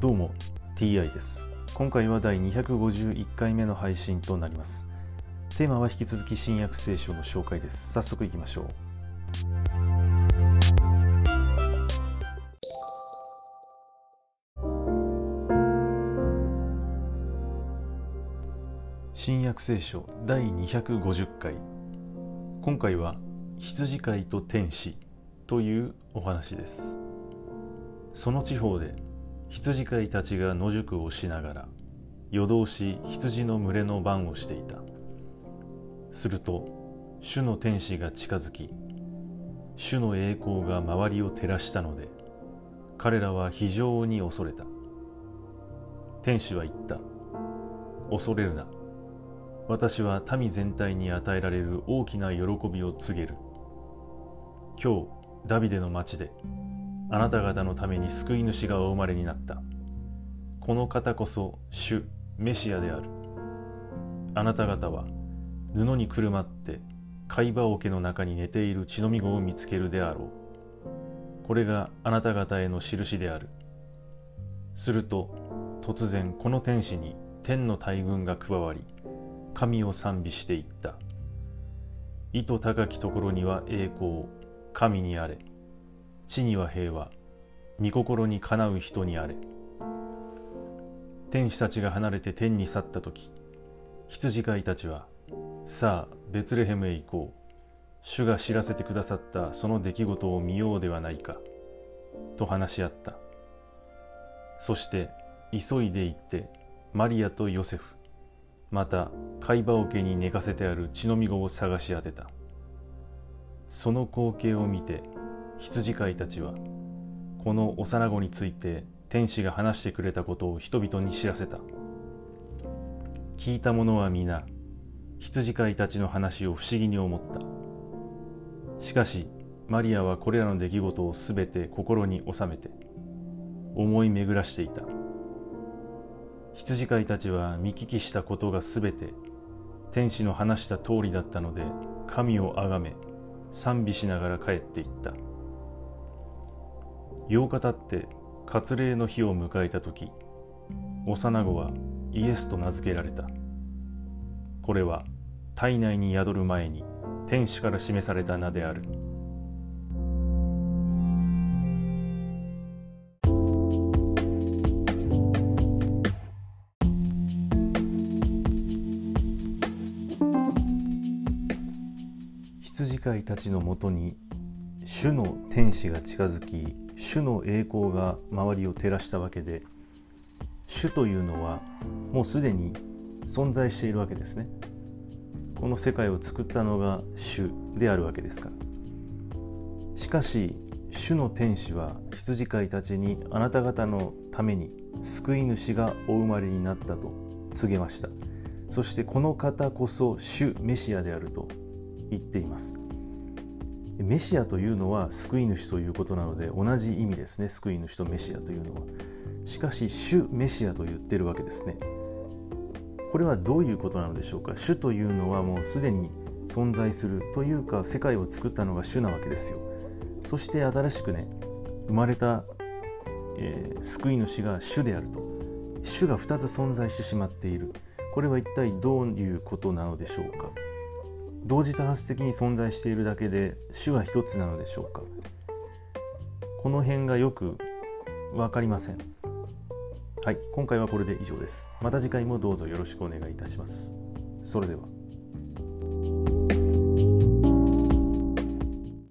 どうも TI です。今回は第251回目の配信となります。テーマは引き続き新約聖書の紹介です。早速いきましょう。新約聖書第250回。今回は羊飼いと天使というお話です。その地方で羊飼いたちが野宿をしながら夜通し羊の群れの番をしていた。すると主の天使が近づき主の栄光が周りを照らしたので彼らは非常に恐れた。天使は言った。恐れるな。私は民全体に与えられる大きな喜びを告げる。今日ダビデの町であなた方のために救い主がお生まれになった。この方こそ主メシアである。あなた方は布にくるまって貝羽桶の中に寝ている血のみ子を見つけるであろう。これがあなた方への印である。すると突然この天使に天の大軍が加わり神を賛美していった。意図高きところには栄光、神にあれ。地には平和。御心にかなう人にあれ。天使たちが離れて天に去った時羊飼いたちはさあベツレヘムへ行こう。主が知らせてくださったその出来事を見ようではないか。と話し合った。そして急いで行ってマリアとヨセフまた貝羽桶に寝かせてある血のみ子を探し当てた。その光景を見て羊飼いたちはこの幼子について天使が話してくれたことを人々に知らせた。聞いた者は皆羊飼いたちの話を不思議に思った。しかしマリアはこれらの出来事をすべて心に収めて思い巡らしていた。羊飼いたちは見聞きしたことがすべて天使の話した通りだったので神をあがめ賛美しながら帰っていった。8日経って割礼の日を迎えた時幼子はイエスと名付けられた。これは体内に宿る前に天使から示された名である。羊飼いたちのもとに主の天使が近づき主の栄光が周りを照らしたわけで主というのはもうすでに存在しているわけですね。この世界を作ったのが主であるわけですから。しかし主の天使は羊飼いたちにあなた方のために救い主がお生まれになったと告げました。そしてこの方こそ主メシアであると言っています。メシアというのは救い主ということなので同じ意味ですね。救い主とメシアというのは。しかし主メシアと言ってるわけですね。これはどういうことなのでしょうか。主というのはもうすでに存在するというか世界を作ったのが主なわけですよ。そして新しくね生まれた、えー、救い主が主であると。主が2つ存在してしまっている。これは一体どういうことなのでしょうか。同時多発的に存在しているだけで主は一つなのでしょうか？この辺がよく分かりません。はい今回はこれで以上です。また次回もどうぞよろしくお願いいたします。それでは。